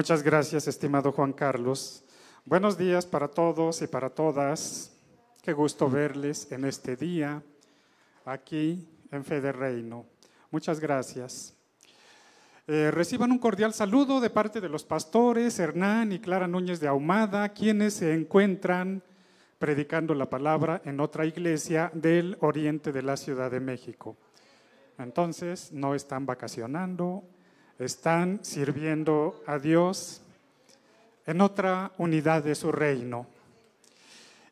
Muchas gracias, estimado Juan Carlos. Buenos días para todos y para todas. Qué gusto verles en este día aquí en Fe de Reino. Muchas gracias. Eh, reciban un cordial saludo de parte de los pastores Hernán y Clara Núñez de Ahumada, quienes se encuentran predicando la palabra en otra iglesia del oriente de la Ciudad de México. Entonces, no están vacacionando, están sirviendo a Dios en otra unidad de su reino.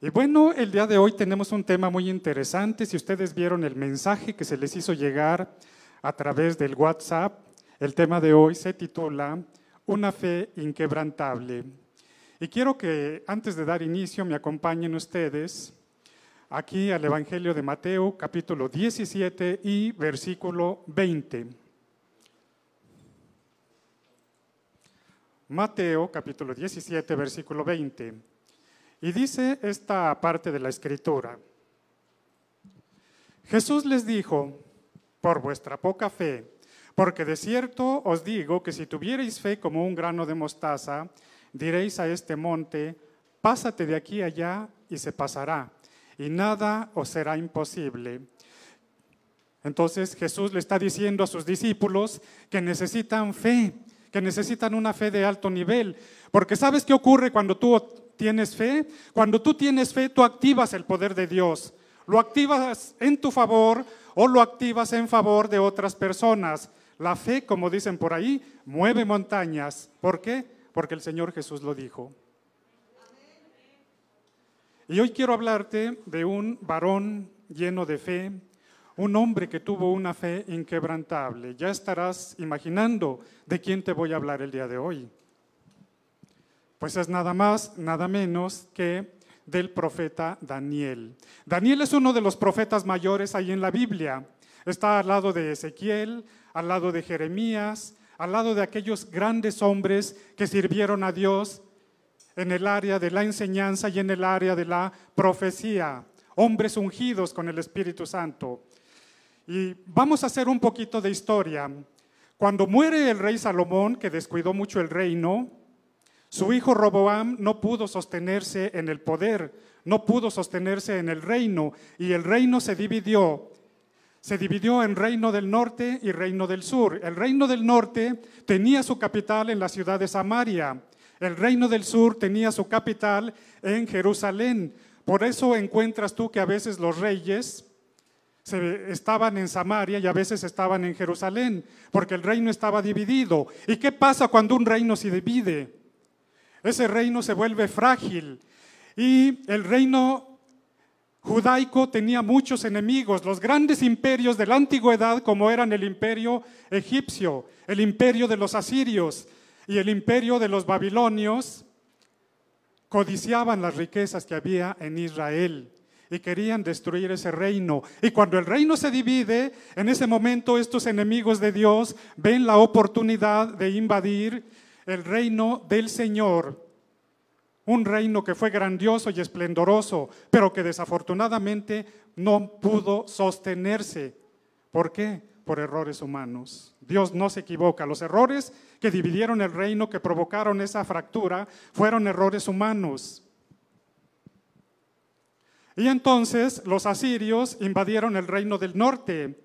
Y bueno, el día de hoy tenemos un tema muy interesante. Si ustedes vieron el mensaje que se les hizo llegar a través del WhatsApp, el tema de hoy se titula Una fe inquebrantable. Y quiero que antes de dar inicio me acompañen ustedes aquí al Evangelio de Mateo, capítulo 17 y versículo 20. Mateo capítulo 17, versículo 20. Y dice esta parte de la escritura. Jesús les dijo, por vuestra poca fe, porque de cierto os digo que si tuvierais fe como un grano de mostaza, diréis a este monte, pásate de aquí allá y se pasará, y nada os será imposible. Entonces Jesús le está diciendo a sus discípulos que necesitan fe, que necesitan una fe de alto nivel. Porque ¿sabes qué ocurre cuando tú tienes fe? Cuando tú tienes fe, tú activas el poder de Dios. Lo activas en tu favor o lo activas en favor de otras personas. La fe, como dicen por ahí, mueve montañas. ¿Por qué? Porque el Señor Jesús lo dijo. Y hoy quiero hablarte de un varón lleno de fe, un hombre que tuvo una fe inquebrantable. Ya estarás imaginando de quién te voy a hablar el día de hoy. Pues es nada más, nada menos que del profeta Daniel. Daniel es uno de los profetas mayores ahí en la Biblia. Está al lado de Ezequiel, al lado de Jeremías, al lado de aquellos grandes hombres que sirvieron a Dios en el área de la enseñanza y en el área de la profecía, hombres ungidos con el Espíritu Santo. Y vamos a hacer un poquito de historia. Cuando muere el rey Salomón, que descuidó mucho el reino, su hijo Roboam no pudo sostenerse en el poder, no pudo sostenerse en el reino, y el reino se dividió. Se dividió en reino del norte y reino del sur. El reino del norte tenía su capital en la ciudad de Samaria. El reino del sur tenía su capital en Jerusalén. Por eso encuentras tú que a veces los reyes estaban en Samaria y a veces estaban en Jerusalén, porque el reino estaba dividido. ¿Y qué pasa cuando un reino se divide? Ese reino se vuelve frágil. Y el reino judaico tenía muchos enemigos, los grandes imperios de la antigüedad, como eran el imperio egipcio, el imperio de los asirios y el imperio de los babilonios, codiciaban las riquezas que había en Israel y querían destruir ese reino. Y cuando el reino se divide, en ese momento estos enemigos de Dios ven la oportunidad de invadir el reino del Señor. Un reino que fue grandioso y esplendoroso, pero que desafortunadamente no pudo sostenerse. ¿Por qué? Por errores humanos. Dios no se equivoca. Los errores que dividieron el reino, que provocaron esa fractura, fueron errores humanos. Y entonces los asirios invadieron el reino del norte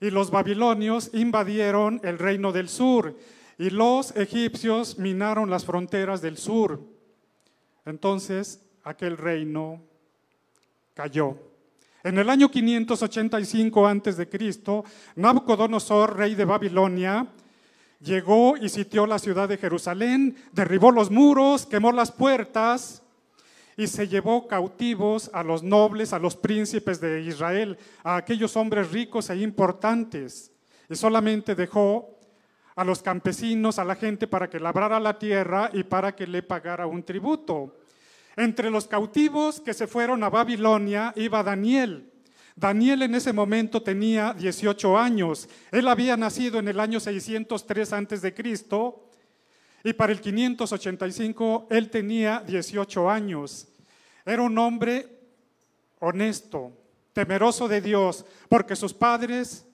y los babilonios invadieron el reino del sur y los egipcios minaron las fronteras del sur. Entonces aquel reino cayó. En el año 585 a.C., Nabucodonosor, rey de Babilonia, llegó y sitió la ciudad de Jerusalén, derribó los muros, quemó las puertas y se llevó cautivos a los nobles, a los príncipes de Israel, a aquellos hombres ricos e importantes, y solamente dejó a los campesinos, a la gente para que labrara la tierra y para que le pagara un tributo. Entre los cautivos que se fueron a Babilonia iba Daniel. Daniel en ese momento tenía 18 años. Él había nacido en el año 603 antes de Cristo y para el 585 él tenía 18 años. Era un hombre honesto, temeroso de Dios, porque sus padres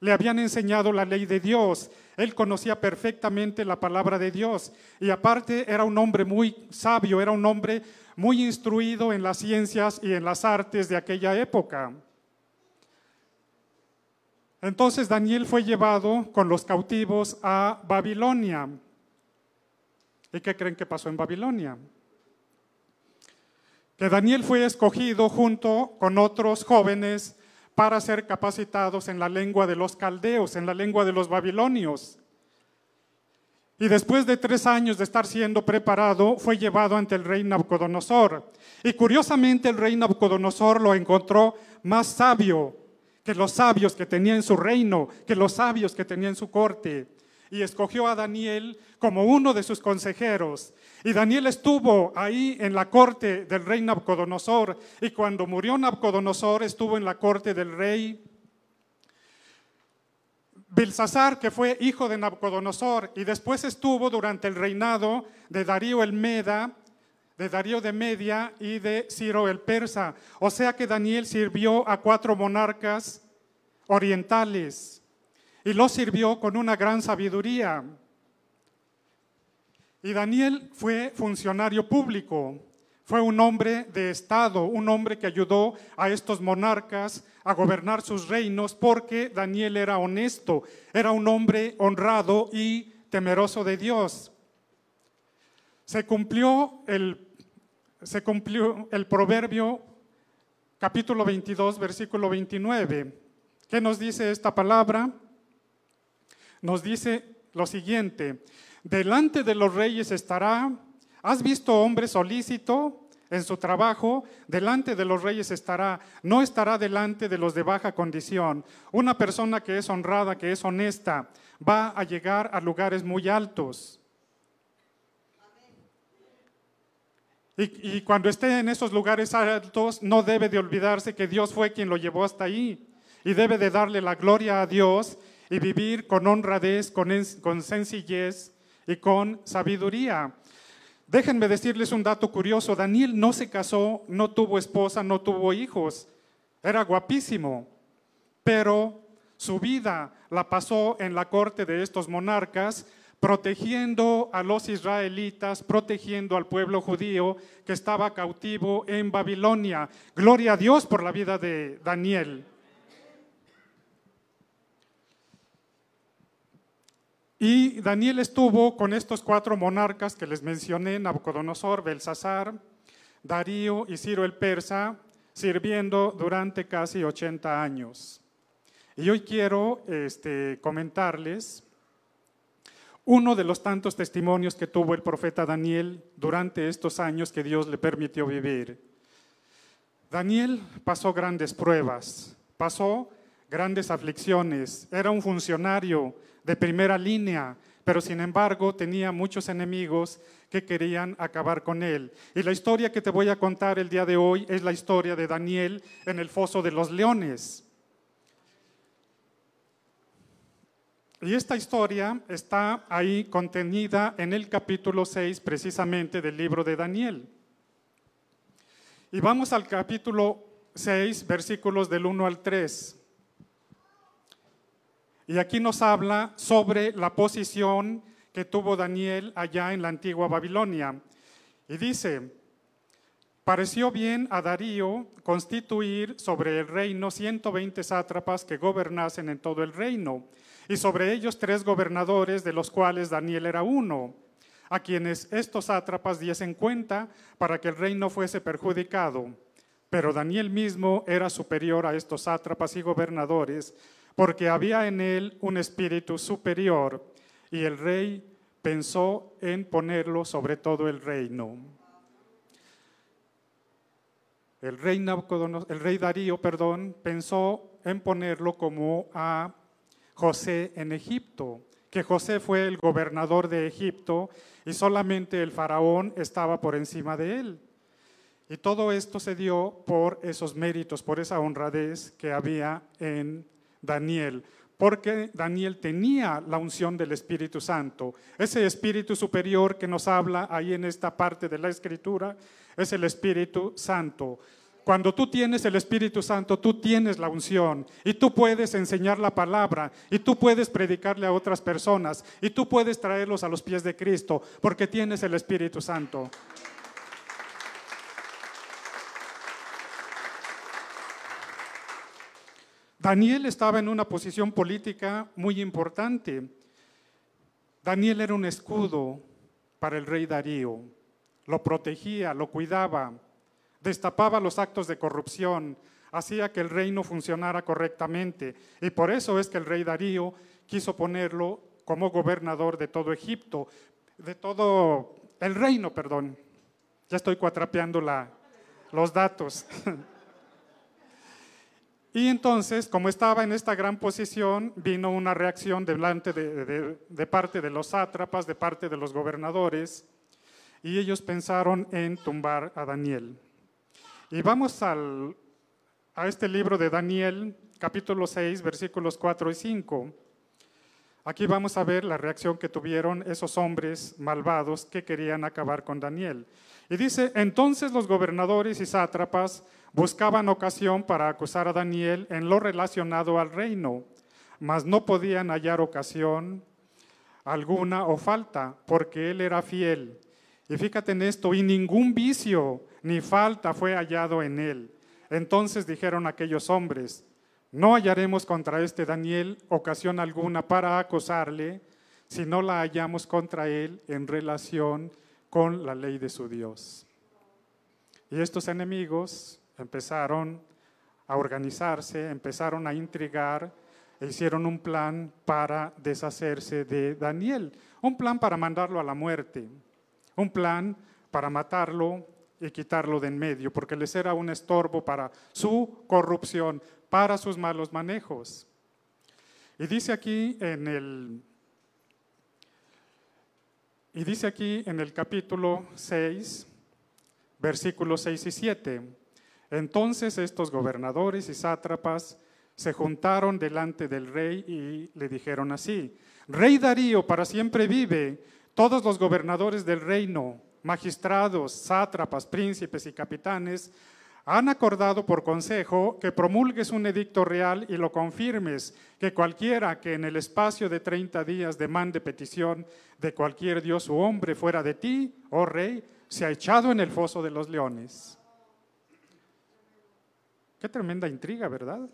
le habían enseñado la ley de Dios. Él conocía perfectamente la palabra de Dios y aparte era un hombre muy sabio, era un hombre muy instruido en las ciencias y en las artes de aquella época. Entonces Daniel fue llevado con los cautivos a Babilonia. ¿Y qué creen que pasó en Babilonia? Que Daniel fue escogido junto con otros jóvenes para ser capacitados en la lengua de los caldeos, en la lengua de los babilonios. Y después de tres años de estar siendo preparado, fue llevado ante el rey Nabucodonosor. Y curiosamente el rey Nabucodonosor lo encontró más sabio que los sabios que tenía en su reino, que los sabios que tenía en su corte. Y escogió a Daniel como uno de sus consejeros. Y Daniel estuvo ahí en la corte del rey Nabucodonosor. Y cuando murió Nabucodonosor, estuvo en la corte del rey Belsasar, que fue hijo de Nabucodonosor, y después estuvo durante el reinado de Darío el Meda, de Darío de Media y de Ciro el Persa. O sea que Daniel sirvió a cuatro monarcas orientales y los sirvió con una gran sabiduría. Y Daniel fue funcionario público, fue un hombre de Estado, un hombre que ayudó a estos monarcas a gobernar sus reinos porque Daniel era honesto, era un hombre honrado y temeroso de Dios. Se cumplió el, se cumplió el proverbio capítulo 22, versículo 29. ¿Qué nos dice esta palabra? Nos dice lo siguiente, delante de los reyes estará ¿Has visto hombre solícito en su trabajo? Delante de los reyes estará, no estará delante de los de baja condición. Una persona que es honrada, que es honesta, va a llegar a lugares muy altos. Y, cuando esté en esos lugares altos, no debe de olvidarse que Dios fue quien lo llevó hasta ahí. Y debe de darle la gloria a Dios y vivir con honradez, con, con sencillez y con sabiduría. Déjenme decirles un dato curioso. Daniel no se casó, no tuvo esposa, no tuvo hijos. Era guapísimo, pero su vida la pasó en la corte de estos monarcas, protegiendo a los israelitas, protegiendo al pueblo judío que estaba cautivo en Babilonia. Gloria a Dios por la vida de Daniel. Y Daniel estuvo con estos cuatro monarcas que les mencioné, Nabucodonosor, Belsasar, Darío y Ciro el Persa, sirviendo durante casi 80 años. Y hoy quiero este, comentarles uno de los tantos testimonios que tuvo el profeta Daniel durante estos años que Dios le permitió vivir. Daniel pasó grandes pruebas, pasó grandes aflicciones, era un funcionario de primera línea, pero sin embargo tenía muchos enemigos que querían acabar con él. Y la historia que te voy a contar el día de hoy es la historia de Daniel en el foso de los leones. Y esta historia está ahí contenida en el capítulo 6 precisamente del libro de Daniel. Y vamos al capítulo 6, versículos del 1 al 3. Y aquí nos habla sobre la posición que tuvo Daniel allá en la antigua Babilonia. Y dice, pareció bien a Darío constituir sobre el reino 120 sátrapas que gobernasen en todo el reino, y sobre ellos tres gobernadores, de los cuales Daniel era uno, a quienes estos sátrapas diesen cuenta para que el reino fuese perjudicado. Pero Daniel mismo era superior a estos sátrapas y gobernadores, porque había en él un espíritu superior y el rey pensó en ponerlo sobre todo el reino. El rey, el rey Darío perdón, pensó en ponerlo como a José en Egipto, que José fue el gobernador de Egipto y solamente el faraón estaba por encima de él. Y todo esto se dio por esos méritos, por esa honradez que había en Daniel, porque Daniel tenía la unción del Espíritu Santo. Ese Espíritu superior que nos habla ahí en esta parte de la Escritura es el Espíritu Santo. Cuando tú tienes el Espíritu Santo, tú tienes la unción y tú puedes enseñar la palabra y tú puedes predicarle a otras personas y tú puedes traerlos a los pies de Cristo porque tienes el Espíritu Santo. Daniel estaba en una posición política muy importante. Daniel era un escudo para el rey Darío. Lo protegía, lo cuidaba destapaba los actos de corrupción, hacía que el reino funcionara correctamente. Y por eso es que el rey Darío quiso ponerlo como gobernador de todo Egipto, de todo el reino, perdón. Ya estoy cuatrapeando la, los datos. y entonces, como estaba en esta gran posición, vino una reacción delante de, parte de los sátrapas, de parte de los gobernadores, y ellos pensaron en tumbar a Daniel. Y vamos al, a este libro de Daniel, capítulo 6, versículos 4 y 5. Aquí vamos a ver la reacción que tuvieron esos hombres malvados que querían acabar con Daniel. Y dice, entonces los gobernadores y sátrapas buscaban ocasión para acusar a Daniel en lo relacionado al reino, mas no podían hallar ocasión alguna o falta, porque él era fiel. Y fíjate en esto, y ningún vicio ni falta fue hallado en él. Entonces dijeron aquellos hombres, no hallaremos contra este Daniel ocasión alguna para acosarle, si no la hallamos contra él en relación con la ley de su Dios. Y estos enemigos empezaron a organizarse, empezaron a intrigar e hicieron un plan para deshacerse de Daniel, un plan para mandarlo a la muerte, un plan para matarlo y quitarlo de en medio, porque les era un estorbo para su corrupción, para sus malos manejos. Y dice aquí en el y dice aquí en el capítulo 6, versículos 6 y 7. Entonces estos gobernadores y sátrapas se juntaron delante del rey y le dijeron así: Rey Darío para siempre vive, todos los gobernadores del reino magistrados, sátrapas, príncipes y capitanes, han acordado por consejo que promulgues un edicto real y lo confirmes, que cualquiera que en el espacio de 30 días demande petición de cualquier dios u hombre fuera de ti, oh rey, se ha echado en el foso de los leones. Qué tremenda intriga, ¿verdad?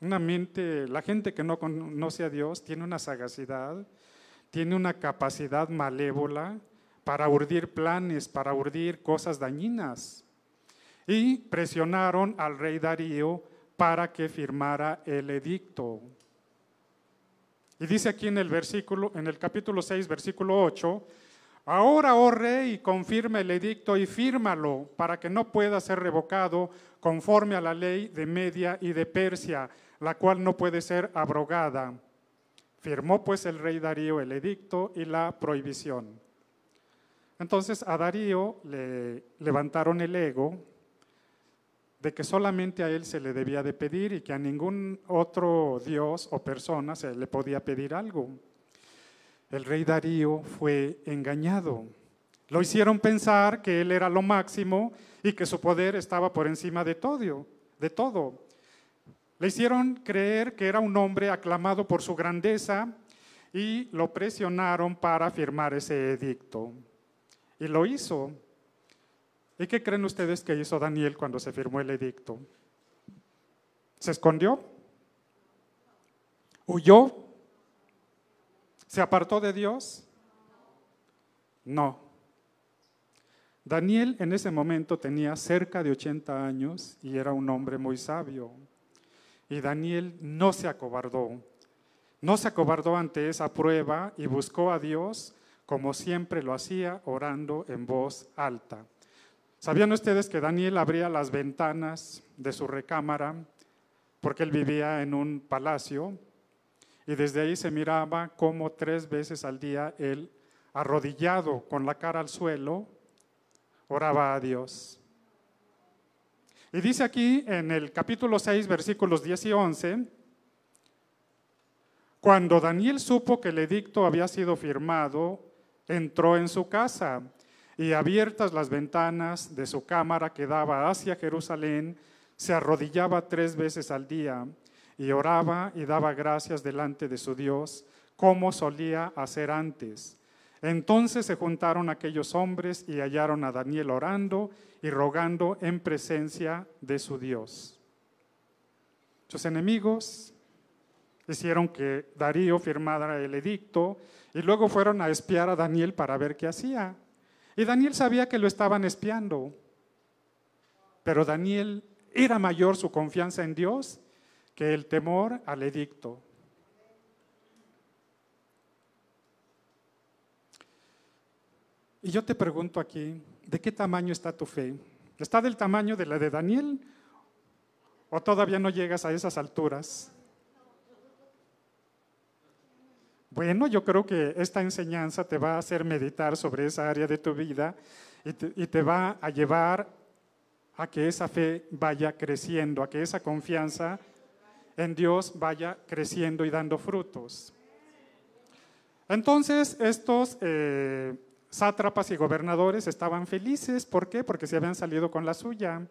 Una mente, la gente que no conoce a Dios tiene una sagacidad, tiene una capacidad malévola, para urdir planes, para urdir cosas dañinas. Y presionaron al rey Darío para que firmara el edicto. Y dice aquí en el versículo, en el capítulo 6, versículo 8, Ahora, oh rey, confirma el edicto y fírmalo para que no pueda ser revocado conforme a la ley de Media y de Persia, la cual no puede ser abrogada. Firmó pues el rey Darío el edicto y la prohibición. Entonces a Darío le levantaron el ego de que solamente a él se le debía de pedir y que a ningún otro dios o persona se le podía pedir algo. El rey Darío fue engañado. Lo hicieron pensar que él era lo máximo y que su poder estaba por encima de todo, de todo. Le hicieron creer que era un hombre aclamado por su grandeza y lo presionaron para firmar ese edicto. Y lo hizo. ¿Y qué creen ustedes que hizo Daniel cuando se firmó el edicto? ¿Se escondió? ¿Huyó? ¿Se apartó de Dios? No. Daniel en ese momento tenía cerca de 80 años y era un hombre muy sabio. Y Daniel no se acobardó. No se acobardó ante esa prueba y buscó a Dios como siempre lo hacía, orando en voz alta. ¿Sabían ustedes que Daniel abría las ventanas de su recámara porque él vivía en un palacio? y desde ahí se miraba como tres veces al día él, arrodillado con la cara al suelo, oraba a Dios. Y dice aquí en el capítulo 6, versículos 10 y 11, cuando Daniel supo que el edicto había sido firmado, entró en su casa y abiertas las ventanas de su cámara que daba hacia Jerusalén, se arrodillaba tres veces al día y oraba y daba gracias delante de su Dios, como solía hacer antes. Entonces se juntaron aquellos hombres y hallaron a Daniel orando y rogando en presencia de su Dios. Sus enemigos hicieron que Darío firmara el edicto y luego fueron a espiar a Daniel para ver qué hacía. Y Daniel sabía que lo estaban espiando, pero Daniel era mayor su confianza en Dios que el temor al edicto. Y yo te pregunto aquí, ¿de qué tamaño está tu fe? ¿Está del tamaño de la de Daniel o todavía no llegas a esas alturas? Bueno, yo creo que esta enseñanza te va a hacer meditar sobre esa área de tu vida y te, va a llevar a que esa fe vaya creciendo, a que esa confianza en Dios vaya creciendo y dando frutos. Entonces, estos eh, sátrapas y gobernadores estaban felices. ¿Por qué? Porque se habían salido con la suya.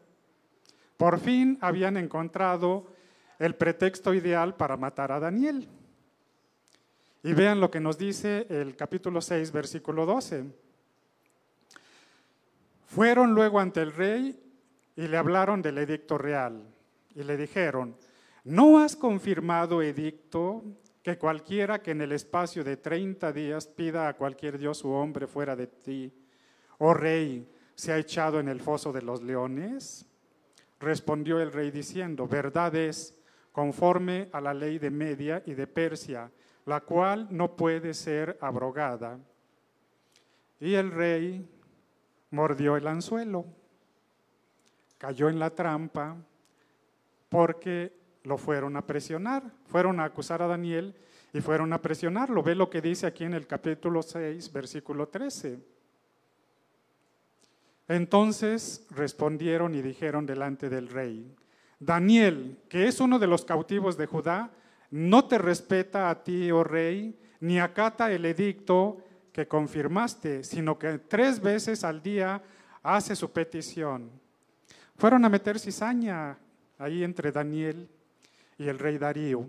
Por fin habían encontrado el pretexto ideal para matar a Daniel. Y vean lo que nos dice el capítulo 6, versículo 12. Fueron luego ante el rey y le hablaron del edicto real y le dijeron, ¿no has confirmado edicto que cualquiera que en el espacio de 30 días pida a cualquier dios u hombre fuera de ti, oh rey, se ha echado en el foso de los leones? Respondió el rey diciendo, verdad es, conforme a la ley de Media y de Persia, la cual no puede ser abrogada. Y el rey mordió el anzuelo, cayó en la trampa, porque lo fueron a presionar, fueron a acusar a Daniel y fueron a presionarlo. Ve lo que dice aquí en el capítulo 6, versículo 13. Entonces respondieron y dijeron delante del rey, Daniel, que es uno de los cautivos de Judá, no te respeta a ti, oh rey, ni acata el edicto que confirmaste, sino que tres veces al día hace su petición. Fueron a meter cizaña ahí entre Daniel y el rey Darío.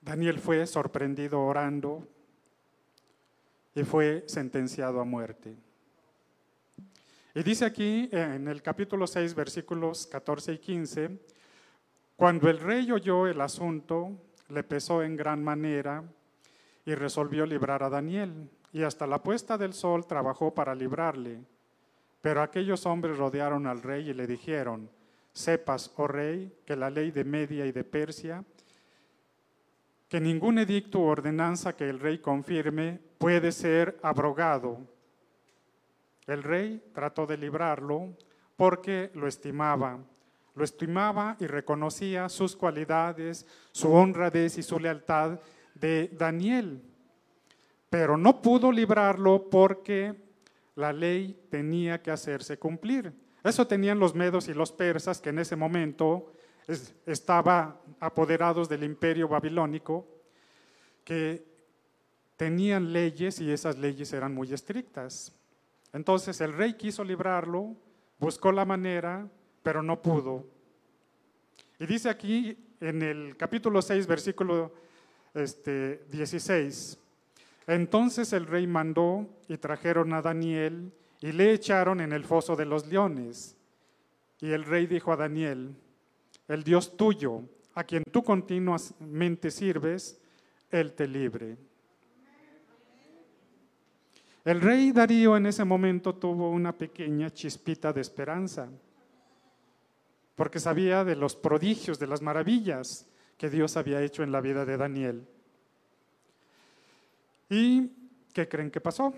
Daniel fue sorprendido orando y fue sentenciado a muerte. Y dice aquí en el capítulo 6, versículos 14 y 15, cuando el rey oyó el asunto, le pesó en gran manera y resolvió librar a Daniel. Y hasta la puesta del sol trabajó para librarle. Pero aquellos hombres rodearon al rey y le dijeron, sepas, oh rey, que la ley de Media y de Persia, que ningún edicto u ordenanza que el rey confirme puede ser abrogado. El rey trató de librarlo porque lo estimaba. Lo estimaba y reconocía sus cualidades, su honradez y su lealtad de Daniel. Pero no pudo librarlo porque la ley tenía que hacerse cumplir. Eso tenían los medos y los persas que en ese momento estaban apoderados del imperio babilónico, que tenían leyes y esas leyes eran muy estrictas. Entonces el rey quiso librarlo, buscó la manera, pero no pudo. Y dice aquí en el capítulo 6, versículo este, 16, entonces el rey mandó y trajeron a Daniel y le echaron en el foso de los leones. Y el rey dijo a Daniel, el Dios tuyo, a quien tú continuamente sirves, Él te libre. El rey Darío en ese momento tuvo una pequeña chispita de esperanza, porque sabía de los prodigios, de las maravillas que Dios había hecho en la vida de Daniel. ¿Y qué creen que pasó?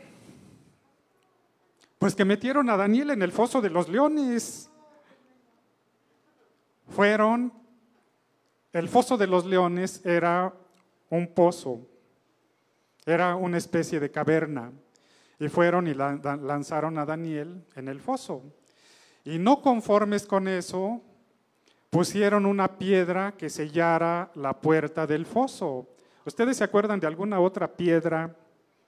Pues que metieron a Daniel en el foso de los leones. Fueron el foso de los leones era un pozo, era una especie de caverna. Y fueron y lanzaron a Daniel en el foso. Y no conformes con eso, pusieron una piedra que sellara la puerta del foso. ¿Ustedes se acuerdan de alguna otra piedra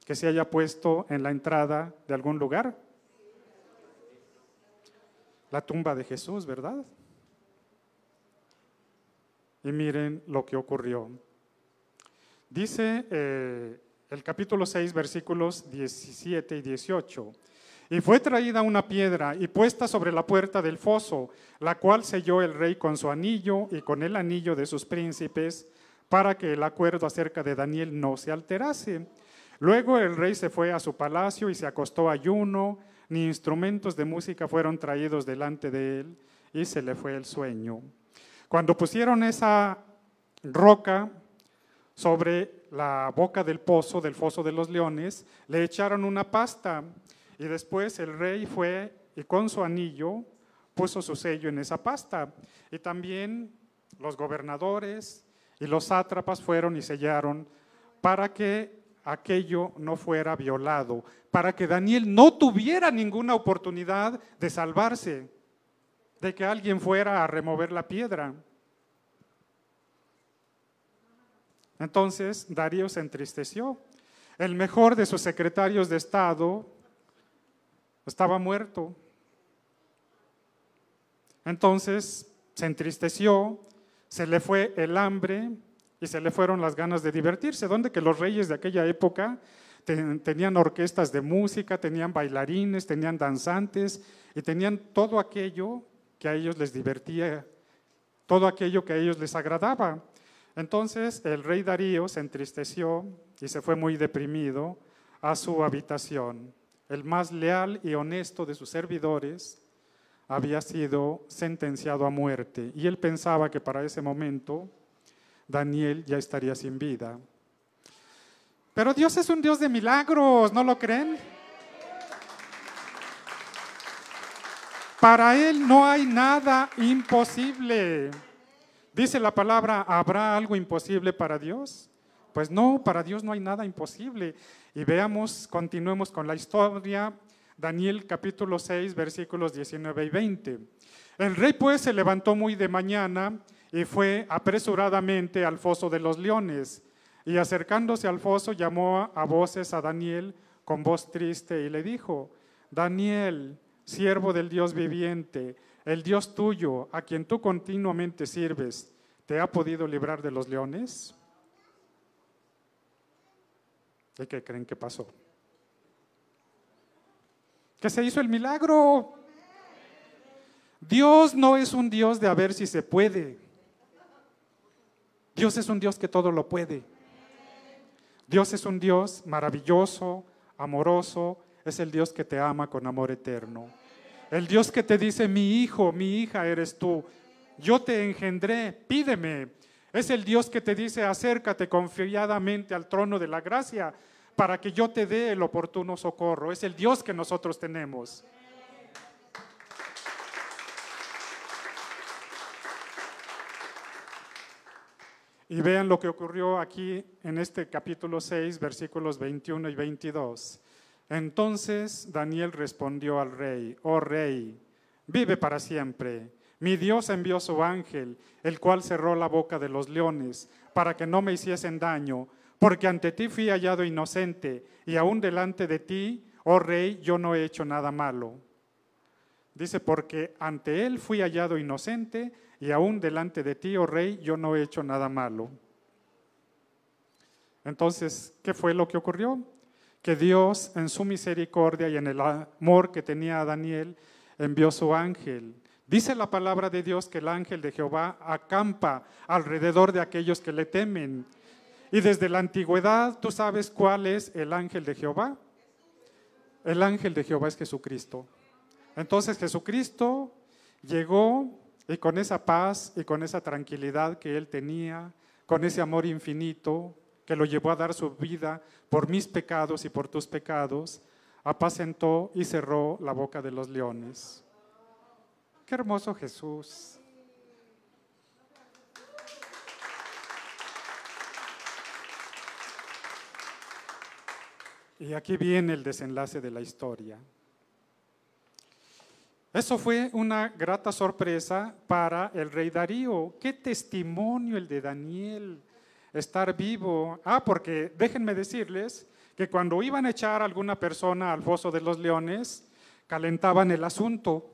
que se haya puesto en la entrada de algún lugar? La tumba de Jesús, ¿verdad? Y miren lo que ocurrió. Dice eh, el capítulo 6, versículos 17 y 18. Y fue traída una piedra y puesta sobre la puerta del foso, la cual selló el rey con su anillo y con el anillo de sus príncipes, para que el acuerdo acerca de Daniel no se alterase. Luego el rey se fue a su palacio y se acostó ayuno, ni instrumentos de música fueron traídos delante de él, y se le fue el sueño. Cuando pusieron esa roca sobre la boca del pozo, del foso de los leones, le echaron una pasta y después el rey fue y con su anillo puso su sello en esa pasta. Y también los gobernadores y los sátrapas fueron y sellaron para que aquello no fuera violado, para que Daniel no tuviera ninguna oportunidad de salvarse, de que alguien fuera a remover la piedra. Entonces Darío se entristeció. El mejor de sus secretarios de Estado estaba muerto. Entonces se entristeció, se le fue el hambre y se le fueron las ganas de divertirse. Donde que los reyes de aquella época tenían orquestas de música, tenían bailarines, tenían danzantes y tenían todo aquello que a ellos les divertía, todo aquello que a ellos les agradaba. Entonces el rey Darío se entristeció y se fue muy deprimido a su habitación. El más leal y honesto de sus servidores había sido sentenciado a muerte y él pensaba que para ese momento Daniel ya estaría sin vida. Pero Dios es un Dios de milagros, ¿no lo creen? Para Él no hay nada imposible. Dice la palabra, ¿habrá algo imposible para Dios? Pues no, para Dios no hay nada imposible. Y veamos, continuemos con la historia, Daniel capítulo 6, versículos 19 y 20. El rey pues se levantó muy de mañana y fue apresuradamente al foso de los leones. Y acercándose al foso llamó a voces a Daniel con voz triste y le dijo, Daniel, siervo del Dios viviente, el Dios tuyo, a quien tú continuamente sirves, ¿te ha podido librar de los leones? ¿Y qué creen que pasó? Que se hizo el milagro. Dios no es un Dios de a ver si se puede. Dios es un Dios que todo lo puede. Dios es un Dios maravilloso, amoroso, es el Dios que te ama con amor eterno. El Dios que te dice, mi hijo, mi hija eres tú. Yo te engendré, pídeme. Es el Dios que te dice, acércate confiadamente al trono de la gracia para que yo te dé el oportuno socorro. Es el Dios que nosotros tenemos. Y vean lo que ocurrió aquí en este capítulo 6, versículos 21 y 22. Entonces Daniel respondió al rey, oh rey, vive para siempre. Mi Dios envió su ángel, el cual cerró la boca de los leones, para que no me hiciesen daño, porque ante ti fui hallado inocente, y aún delante de ti, oh rey, yo no he hecho nada malo. Dice, porque ante él fui hallado inocente, y aún delante de ti, oh rey, yo no he hecho nada malo. Entonces, ¿qué fue lo que ocurrió? que Dios en su misericordia y en el amor que tenía a Daniel envió su ángel. Dice la palabra de Dios que el ángel de Jehová acampa alrededor de aquellos que le temen. Y desde la antigüedad, ¿tú sabes cuál es el ángel de Jehová? El ángel de Jehová es Jesucristo. Entonces Jesucristo llegó y con esa paz y con esa tranquilidad que él tenía, con ese amor infinito que lo llevó a dar su vida por mis pecados y por tus pecados, apacentó y cerró la boca de los leones. Qué hermoso Jesús. Y aquí viene el desenlace de la historia. Eso fue una grata sorpresa para el rey Darío. Qué testimonio el de Daniel, estar vivo. Ah, porque déjenme decirles que cuando iban a echar a alguna persona al foso de los leones, calentaban el asunto.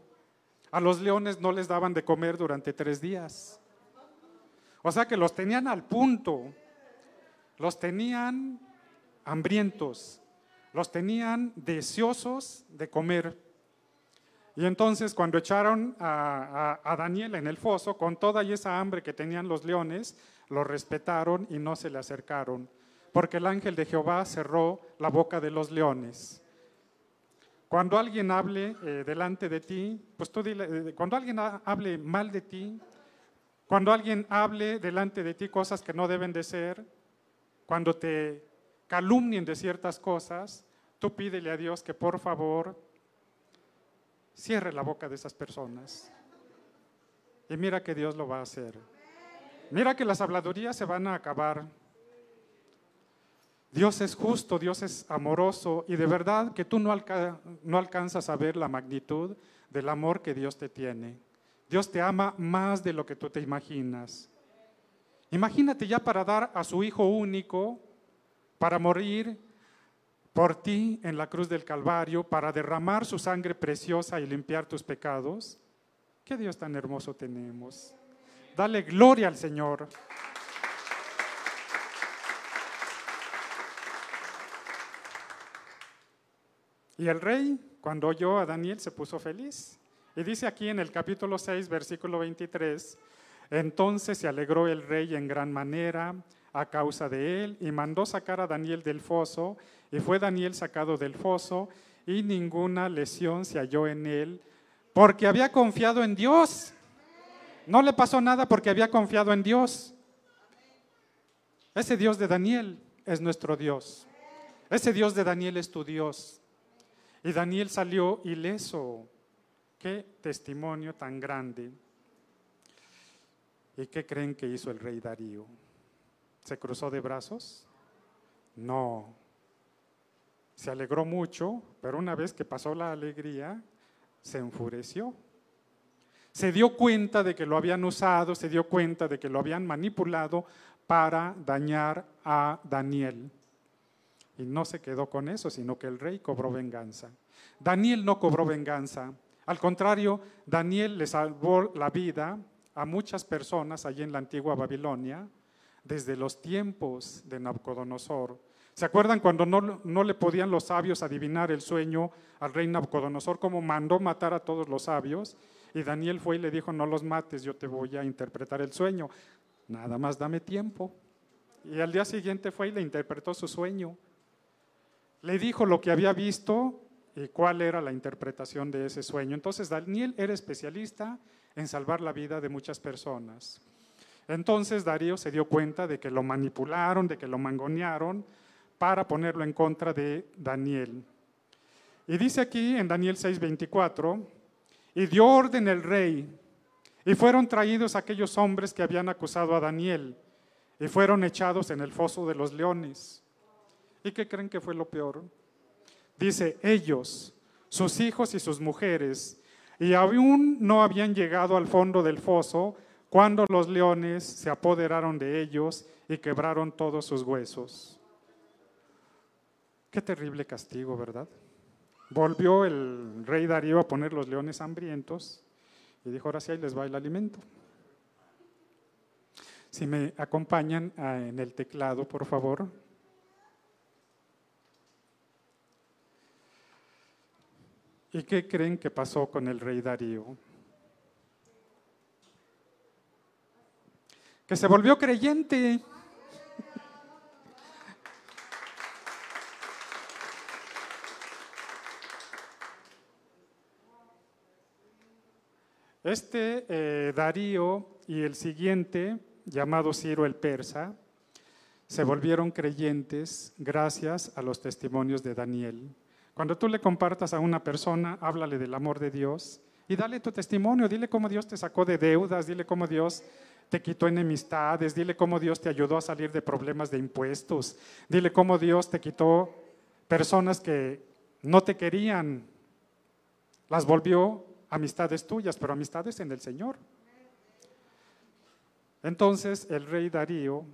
A los leones no les daban de comer durante tres días. O sea que los tenían al punto, los tenían hambrientos, los tenían deseosos de comer. Y entonces cuando echaron a, Daniel en el foso, con toda esa hambre que tenían los leones, lo respetaron y no se le acercaron, porque el ángel de Jehová cerró la boca de los leones. Cuando alguien hable eh, delante de ti, pues tú eh, cuando alguien hable mal de ti, cuando alguien hable delante de ti cosas que no deben de ser, cuando te calumnien de ciertas cosas, tú pídele a Dios que por favor cierre la boca de esas personas. Y mira que Dios lo va a hacer. Mira que las habladurías se van a acabar. Dios es justo, Dios es amoroso y de verdad que tú no, no alcanzas a ver la magnitud del amor que Dios te tiene. Dios te ama más de lo que tú te imaginas. Imagínate ya para dar a su Hijo único, para morir por ti en la cruz del Calvario, para derramar su sangre preciosa y limpiar tus pecados. ¿Qué Dios tan hermoso tenemos? Dale gloria al Señor. Y el rey, cuando oyó a Daniel, se puso feliz. Y dice aquí en el capítulo 6, versículo 23, entonces se alegró el rey en gran manera a causa de él y mandó sacar a Daniel del foso, y fue Daniel sacado del foso, y ninguna lesión se halló en él, porque había confiado en Dios. No le pasó nada porque había confiado en Dios. Ese Dios de Daniel es nuestro Dios. Ese Dios de Daniel es tu Dios. Y Daniel salió ileso. Qué testimonio tan grande. ¿Y qué creen que hizo el rey Darío? ¿Se cruzó de brazos? No. Se alegró mucho, pero una vez que pasó la alegría, se enfureció se dio cuenta de que lo habían usado, se dio cuenta de que lo habían manipulado para dañar a Daniel. Y no se quedó con eso, sino que el rey cobró venganza. Daniel no cobró venganza. Al contrario, Daniel le salvó la vida a muchas personas allí en la antigua Babilonia desde los tiempos de Nabucodonosor. ¿Se acuerdan cuando no, no, le podían los sabios adivinar el sueño al rey Nabucodonosor, cómo mandó matar a todos los sabios? Y Daniel fue y le dijo, no los mates, yo te voy a interpretar el sueño. Nada más dame tiempo. Y al día siguiente fue y le interpretó su sueño. Le dijo lo que había visto y cuál era la interpretación de ese sueño. Entonces Daniel era especialista en salvar la vida de muchas personas. Entonces Darío se dio cuenta de que lo manipularon, de que lo mangonearon para ponerlo en contra de Daniel. Y dice aquí en Daniel 6:24, y dio orden el rey, y fueron traídos aquellos hombres que habían acusado a Daniel, y fueron echados en el foso de los leones. ¿Y qué creen que fue lo peor? Dice, ellos, sus hijos y sus mujeres, y aún no habían llegado al fondo del foso cuando los leones se apoderaron de ellos y quebraron todos sus huesos. Qué terrible castigo, ¿verdad? Volvió el rey Darío a poner los leones hambrientos y dijo, ahora sí, ahí les va el alimento. Si me acompañan ah, en el teclado, por favor. ¿Y qué creen que pasó con el rey Darío? Que se volvió creyente. Este eh, Darío y el siguiente, llamado Ciro el Persa, se volvieron creyentes gracias a los testimonios de Daniel. Cuando tú le compartas a una persona, háblale del amor de Dios y dale tu testimonio, dile cómo Dios te sacó de deudas, dile cómo Dios te quitó enemistades, dile cómo Dios te ayudó a salir de problemas de impuestos, dile cómo Dios te quitó personas que no te querían, las volvió amistades tuyas, pero amistades en el Señor. Entonces el rey Darío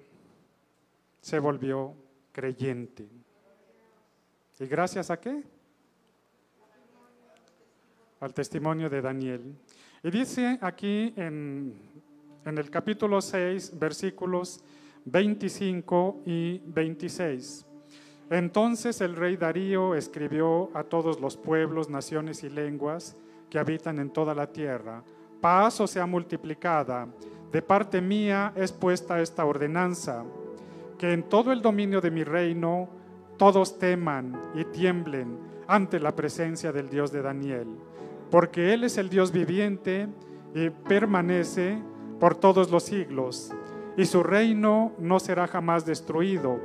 se volvió creyente. ¿Y gracias a qué? Al testimonio de Daniel. Y dice aquí en, en el capítulo 6, versículos 25 y 26. Entonces el rey Darío escribió a todos los pueblos, naciones y lenguas que habitan en toda la tierra, paz o sea multiplicada, de parte mía es puesta esta ordenanza, que en todo el dominio de mi reino todos teman y tiemblen ante la presencia del Dios de Daniel, porque Él es el Dios viviente y permanece por todos los siglos, y su reino no será jamás destruido,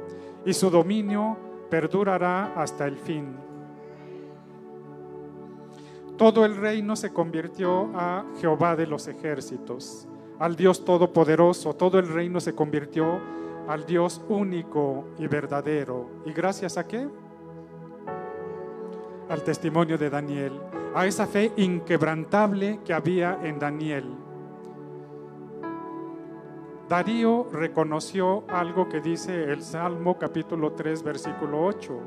y su dominio perdurará hasta el fin. Todo el reino se convirtió a Jehová de los ejércitos, al Dios todopoderoso. Todo el reino se convirtió al Dios único y verdadero. ¿Y gracias a qué? Al testimonio de Daniel, a esa fe inquebrantable que había en Daniel. Darío reconoció algo que dice el Salmo capítulo 3 versículo 8.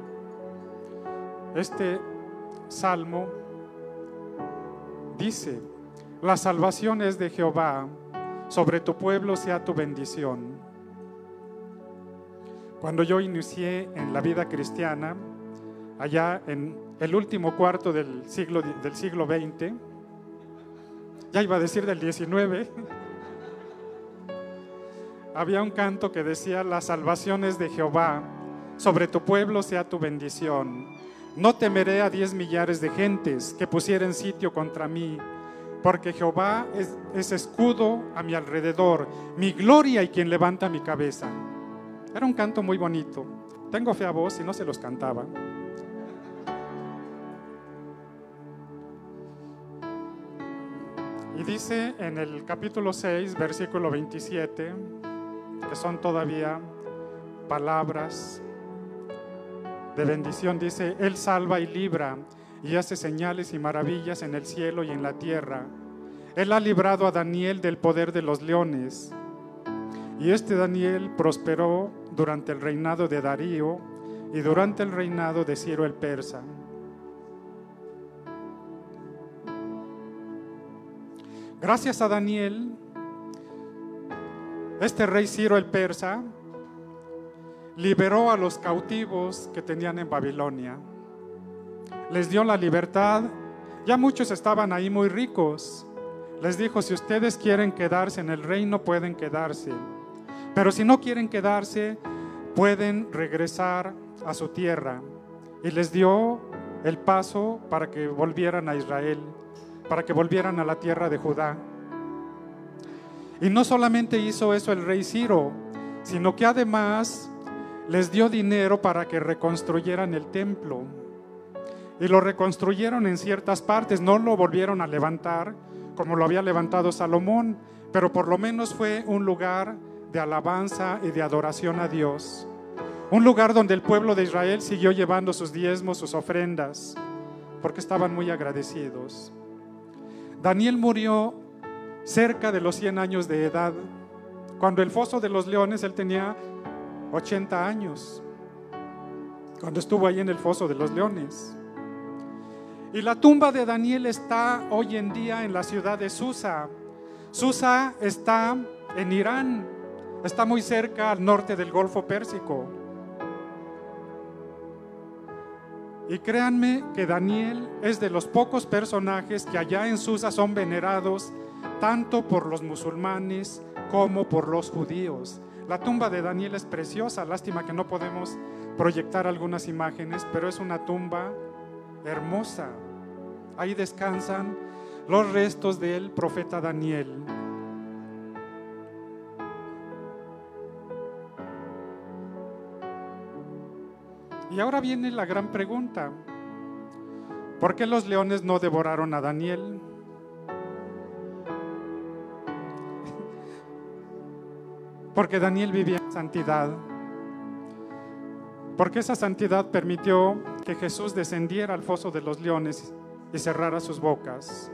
Este salmo dice, la salvación es de Jehová, sobre tu pueblo sea tu bendición. Cuando yo inicié en la vida cristiana, allá en el último cuarto del siglo, del siglo XX, ya iba a decir del XIX, había un canto que decía, la salvación es de Jehová, sobre tu pueblo sea tu bendición. No temeré a diez millares de gentes que pusieren sitio contra mí, porque Jehová es, es, escudo a mi alrededor, mi gloria y quien levanta mi cabeza. Era un canto muy bonito. Tengo fe a voz y no se los cantaba. Y dice en el capítulo 6, versículo 27, que son todavía palabras de bendición. Dice, Él salva y libra y hace señales y maravillas en el cielo y en la tierra. Él ha librado a Daniel del poder de los leones. Y este Daniel prosperó durante el reinado de Darío y durante el reinado de Ciro el persa. Gracias a Daniel, este rey Ciro el persa liberó a los cautivos que tenían en Babilonia. Les dio la libertad. Ya muchos estaban ahí muy ricos. Les dijo, si ustedes quieren quedarse en el reino, pueden quedarse. Pero si no quieren quedarse, pueden regresar a su tierra. Y les dio el paso para que volvieran a Israel, para que volvieran a la tierra de Judá. Y no solamente hizo eso el rey Ciro, sino que además les dio dinero para que reconstruyeran el templo. Y lo reconstruyeron en ciertas partes, no lo volvieron a levantar como lo había levantado Salomón, pero por lo menos fue un lugar de alabanza y de adoración a Dios. Un lugar donde el pueblo de Israel siguió llevando sus diezmos, sus ofrendas, porque estaban muy agradecidos. Daniel murió cerca de los 100 años de edad. Cuando el foso de los leones, él tenía 80 años, cuando estuvo ahí en el foso de los leones. Y la tumba de Daniel está hoy en día en la ciudad de Susa. Susa está en Irán, está muy cerca al norte del Golfo Pérsico. Y créanme que Daniel es de los pocos personajes que allá en Susa son venerados tanto por los musulmanes como por los judíos. La tumba de Daniel es preciosa, lástima que no podemos proyectar algunas imágenes, pero es una tumba hermosa. Ahí descansan los restos del profeta Daniel. Y ahora viene la gran pregunta. ¿Por qué los leones no devoraron a Daniel? Porque Daniel vivía en santidad. Porque esa santidad permitió que Jesús descendiera al foso de los leones y cerrara sus bocas.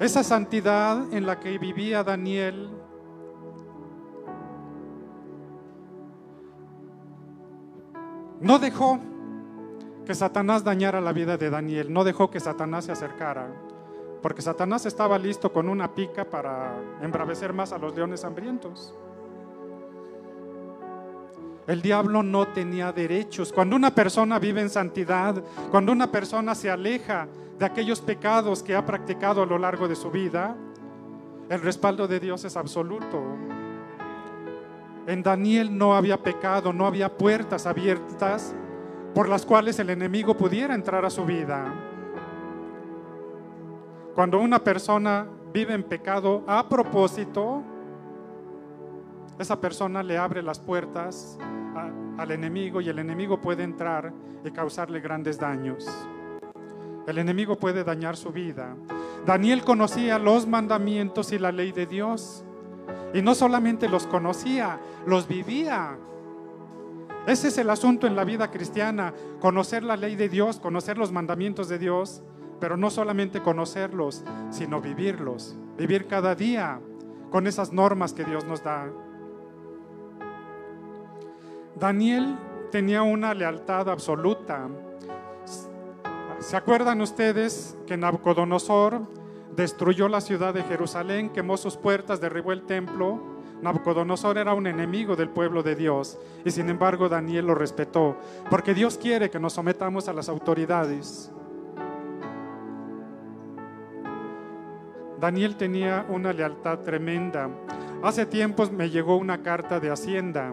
Esa santidad en la que vivía Daniel no dejó que Satanás dañara la vida de Daniel, no dejó que Satanás se acercara, porque Satanás estaba listo con una pica para embravecer más a los leones hambrientos. El diablo no tenía derechos. Cuando una persona vive en santidad, cuando una persona se aleja de aquellos pecados que ha practicado a lo largo de su vida, el respaldo de Dios es absoluto. En Daniel no había pecado, no había puertas abiertas por las cuales el enemigo pudiera entrar a su vida. Cuando una persona vive en pecado a propósito, esa persona le abre las puertas al enemigo y el enemigo puede entrar y causarle grandes daños. El enemigo puede dañar su vida. Daniel conocía los mandamientos y la ley de Dios. Y no solamente los conocía, los vivía. Ese es el asunto en la vida cristiana, conocer la ley de Dios, conocer los mandamientos de Dios, pero no solamente conocerlos, sino vivirlos, vivir cada día con esas normas que Dios nos da. Daniel tenía una lealtad absoluta. ¿Se acuerdan ustedes que Nabucodonosor destruyó la ciudad de Jerusalén, quemó sus puertas, derribó el templo? Nabucodonosor era un enemigo del pueblo de Dios y sin embargo Daniel lo respetó, porque Dios quiere que nos sometamos a las autoridades. Daniel tenía una lealtad tremenda. Hace tiempos me llegó una carta de Hacienda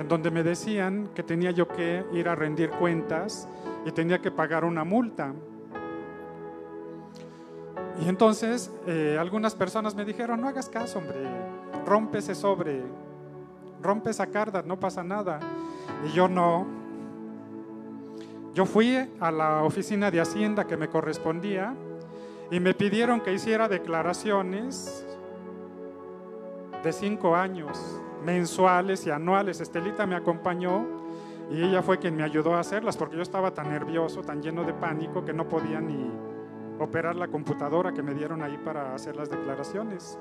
en donde me decían que tenía yo que ir a rendir cuentas y tenía que pagar una multa. Y entonces eh, algunas personas me dijeron, no hagas caso, hombre, rompe ese sobre, rompe esa carta, no pasa nada. Y yo no. Yo fui a la oficina de Hacienda que me correspondía y me pidieron que hiciera declaraciones de cinco años mensuales y anuales. Estelita me acompañó y ella fue quien me ayudó a hacerlas porque yo estaba tan nervioso, tan lleno de pánico que no podía ni operar la computadora que me dieron ahí para hacer las declaraciones.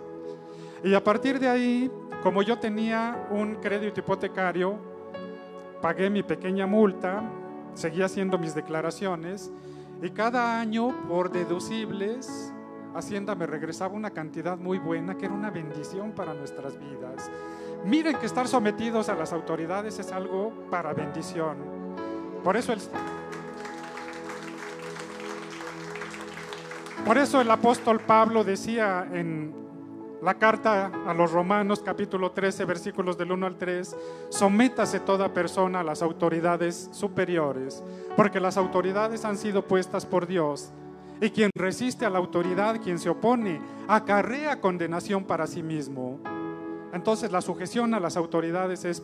Y a partir de ahí, como yo tenía un crédito hipotecario, pagué mi pequeña multa, seguí haciendo mis declaraciones y cada año por deducibles Hacienda me regresaba una cantidad muy buena que era una bendición para nuestras vidas. Miren que estar sometidos a las autoridades es algo para bendición. Por eso el, por eso el apóstol Pablo decía en la carta a los Romanos capítulo 13 versículos del 1 al 3, sométase toda persona a las autoridades superiores, porque las autoridades han sido puestas por Dios y quien resiste a la autoridad, quien se opone, acarrea condenación para sí mismo. Entonces la sujeción a las autoridades es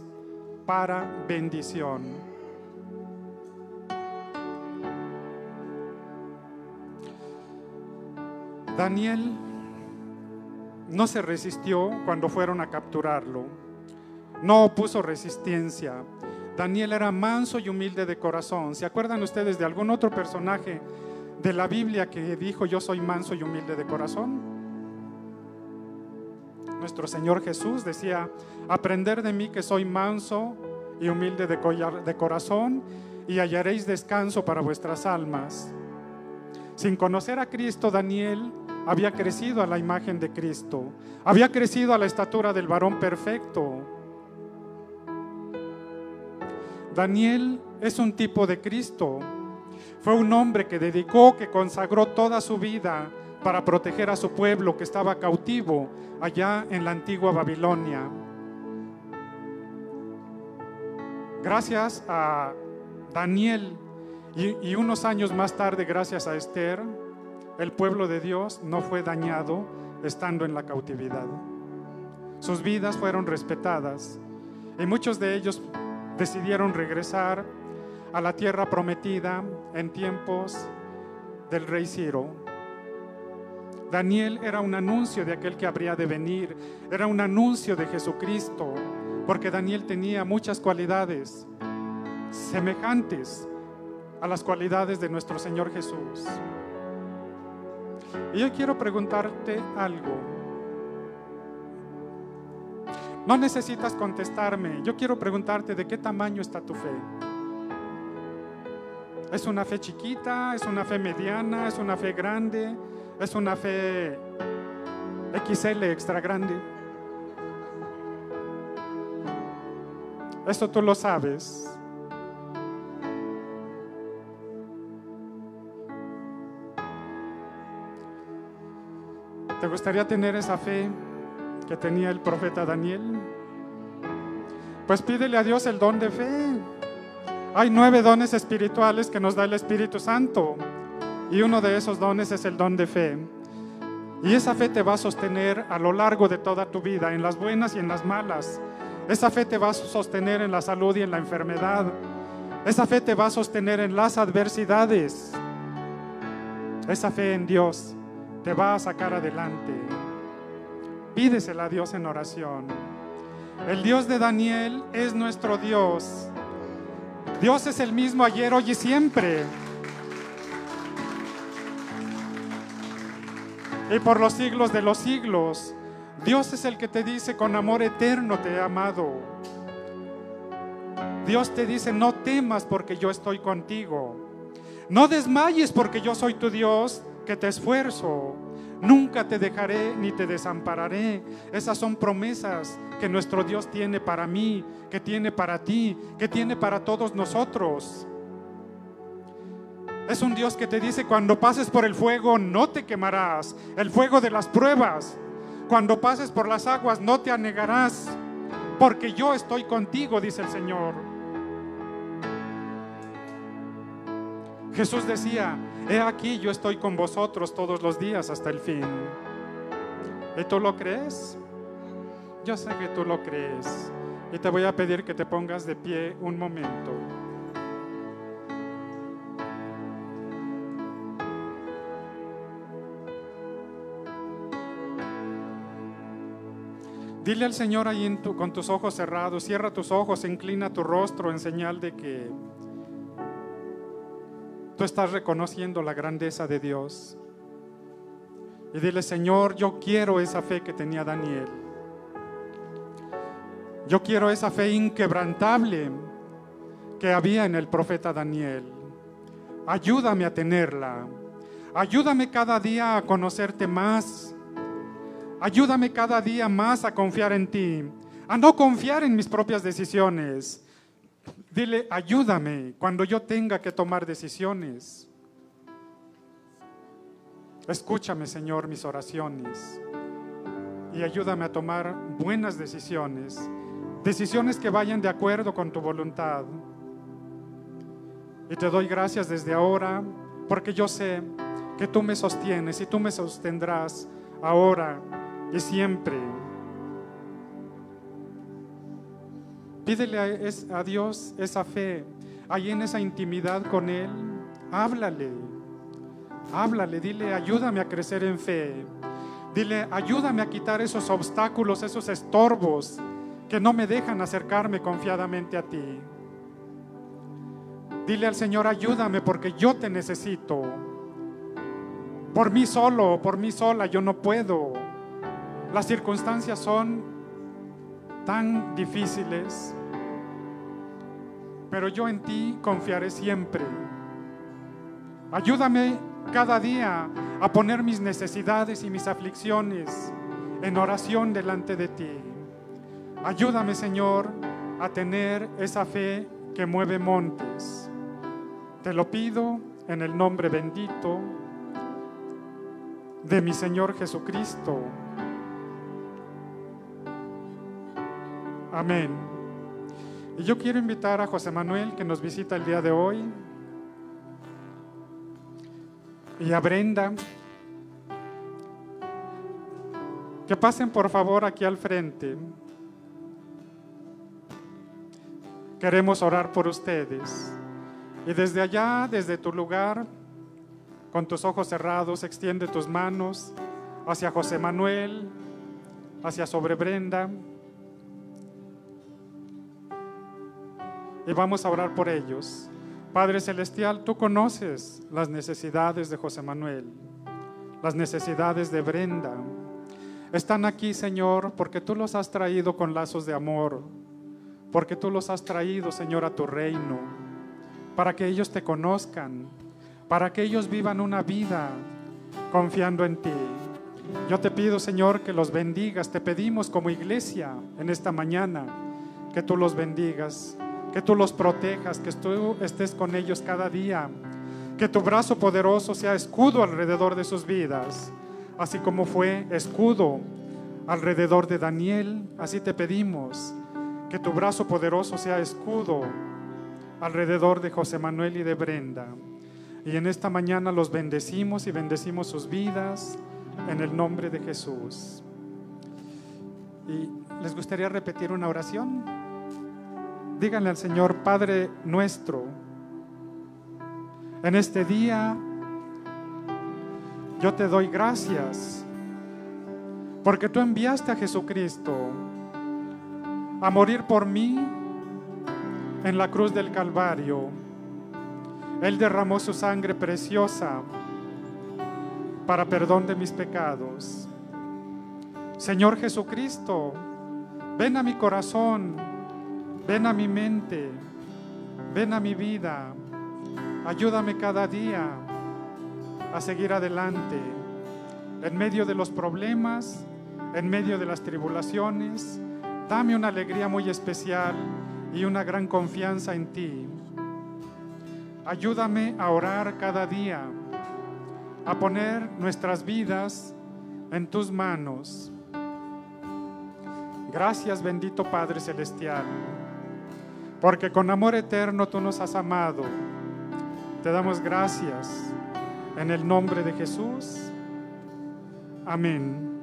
para bendición. Daniel no se resistió cuando fueron a capturarlo. No opuso resistencia. Daniel era manso y humilde de corazón. ¿Se acuerdan ustedes de algún otro personaje de la Biblia que dijo yo soy manso y humilde de corazón. Nuestro Señor Jesús decía, aprender de mí que soy manso y humilde de, de corazón y hallaréis descanso para vuestras almas. Sin conocer a Cristo, Daniel había crecido a la imagen de Cristo, había crecido a la estatura del varón perfecto. Daniel es un tipo de Cristo, fue un hombre que dedicó, que consagró toda su vida para proteger a su pueblo que estaba cautivo allá en la antigua Babilonia. Gracias a Daniel y, unos años más tarde, gracias a Esther, el pueblo de Dios no fue dañado estando en la cautividad. Sus vidas fueron respetadas y muchos de ellos decidieron regresar a la tierra prometida en tiempos del rey Ciro. Daniel era un anuncio de aquel que habría de venir, era un anuncio de Jesucristo, porque Daniel tenía muchas cualidades semejantes a las cualidades de nuestro Señor Jesús. Y yo quiero preguntarte algo. No necesitas contestarme. Yo quiero preguntarte de qué tamaño está tu fe. ¿Es una fe chiquita? ¿Es una fe mediana? ¿Es una fe grande? ¿Es una fe XL extra grande? Esto tú lo sabes. ¿Te gustaría tener esa fe que tenía el profeta Daniel? Pues pídele a Dios el don de fe. Hay nueve dones espirituales que nos da el Espíritu Santo y uno de esos dones es el don de fe. Y esa fe te va a sostener a lo largo de toda tu vida, en las buenas y en las malas. Esa fe te va a sostener en la salud y en la enfermedad. Esa fe te va a sostener en las adversidades. Esa fe en Dios te va a sacar adelante. Pídesela a Dios en oración. El Dios de Daniel es nuestro Dios. Dios es el mismo ayer, hoy y siempre. Y por los siglos de los siglos, Dios es el que te dice, con amor eterno te he amado. Dios te dice, no temas porque yo estoy contigo. No desmayes porque yo soy tu Dios que te esfuerzo. Nunca te dejaré ni te desampararé. Esas son promesas que nuestro Dios tiene para mí, que tiene para ti, que tiene para todos nosotros. Es un Dios que te dice, cuando pases por el fuego no te quemarás, el fuego de las pruebas. Cuando pases por las aguas no te anegarás, porque yo estoy contigo, dice el Señor. Jesús decía, he aquí yo estoy con vosotros todos los días hasta el fin. ¿Y tú lo crees? Yo sé que tú lo crees. Y te voy a pedir que te pongas de pie un momento. Dile al Señor ahí con tus ojos cerrados, cierra tus ojos, inclina tu rostro en señal de que tú estás reconociendo la grandeza de Dios. Y dile, Señor, yo quiero esa fe que tenía Daniel. Yo quiero esa fe inquebrantable que había en el profeta Daniel. Ayúdame a tenerla. Ayúdame cada día a conocerte más. Ayúdame cada día más a confiar en ti, a no confiar en mis propias decisiones. Dile, ayúdame cuando yo tenga que tomar decisiones. Escúchame, Señor, mis oraciones y ayúdame a tomar buenas decisiones, decisiones que vayan de acuerdo con tu voluntad. Y te doy gracias desde ahora porque yo sé que tú me sostienes y tú me sostendrás ahora y siempre. Pídele a, Dios esa fe, ahí en esa intimidad con Él. Háblale, háblale, dile, ayúdame a crecer en fe. Dile, ayúdame a quitar esos obstáculos, esos estorbos que no me dejan acercarme confiadamente a ti. Dile al Señor, ayúdame porque yo te necesito. Por mí solo, por mí sola, yo no puedo. Las circunstancias son tan difíciles, pero yo en ti confiaré siempre. Ayúdame cada día a poner mis necesidades y mis aflicciones en oración delante de ti. Ayúdame, Señor, a tener esa fe que mueve montes. Te lo pido en el nombre bendito de mi Señor Jesucristo. Amén. Y yo quiero invitar a José Manuel que nos visita el día de hoy y a Brenda que pasen por favor aquí al frente. Queremos orar por ustedes. Y desde allá, desde tu lugar, con tus ojos cerrados, extiende tus manos hacia José Manuel, hacia sobre Brenda. Y vamos a orar por ellos. Padre Celestial, tú conoces las necesidades de José Manuel, las necesidades de Brenda. Están aquí, Señor, porque tú los has traído con lazos de amor, porque tú los has traído, Señor, a tu reino, para que ellos te conozcan, para que ellos vivan una vida confiando en ti. Yo te pido, Señor, que los bendigas. Te pedimos como iglesia en esta mañana que tú los bendigas, que tú los protejas, que tú estés con ellos cada día, que tu brazo poderoso sea escudo alrededor de sus vidas, así como fue escudo alrededor de Daniel, así te pedimos que tu brazo poderoso sea escudo alrededor de José Manuel y de Brenda. Y en esta mañana los bendecimos y bendecimos sus vidas en el nombre de Jesús. Y les gustaría repetir una oración. Díganle al Señor, Padre nuestro, en este día yo te doy gracias porque tú enviaste a Jesucristo a morir por mí en la cruz del Calvario. Él derramó su sangre preciosa para perdón de mis pecados. Señor Jesucristo, ven a mi corazón, ven a mi mente, ven a mi vida. Ayúdame cada día a seguir adelante en medio de los problemas, en medio de las tribulaciones. Dame una alegría muy especial y una gran confianza en ti. Ayúdame a orar cada día a poner nuestras vidas en tus manos. Gracias bendito Padre Celestial, porque con amor eterno tú nos has amado. Te damos gracias en el nombre de Jesús. Amén.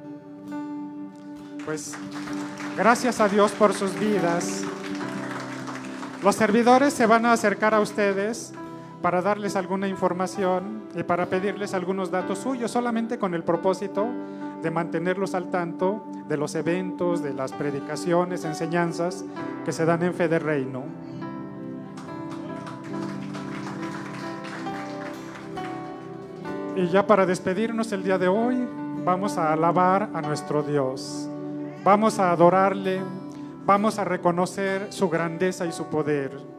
Pues gracias a Dios por sus vidas. Los servidores se van a acercar a ustedes para darles alguna información y para pedirles algunos datos suyos, solamente con el propósito de mantenerlos al tanto de los eventos, de las predicaciones, enseñanzas que se dan en Fe de Reino. Y ya para despedirnos el día de hoy, vamos a alabar a nuestro Dios. Vamos a adorarle, vamos a reconocer su grandeza y su poder.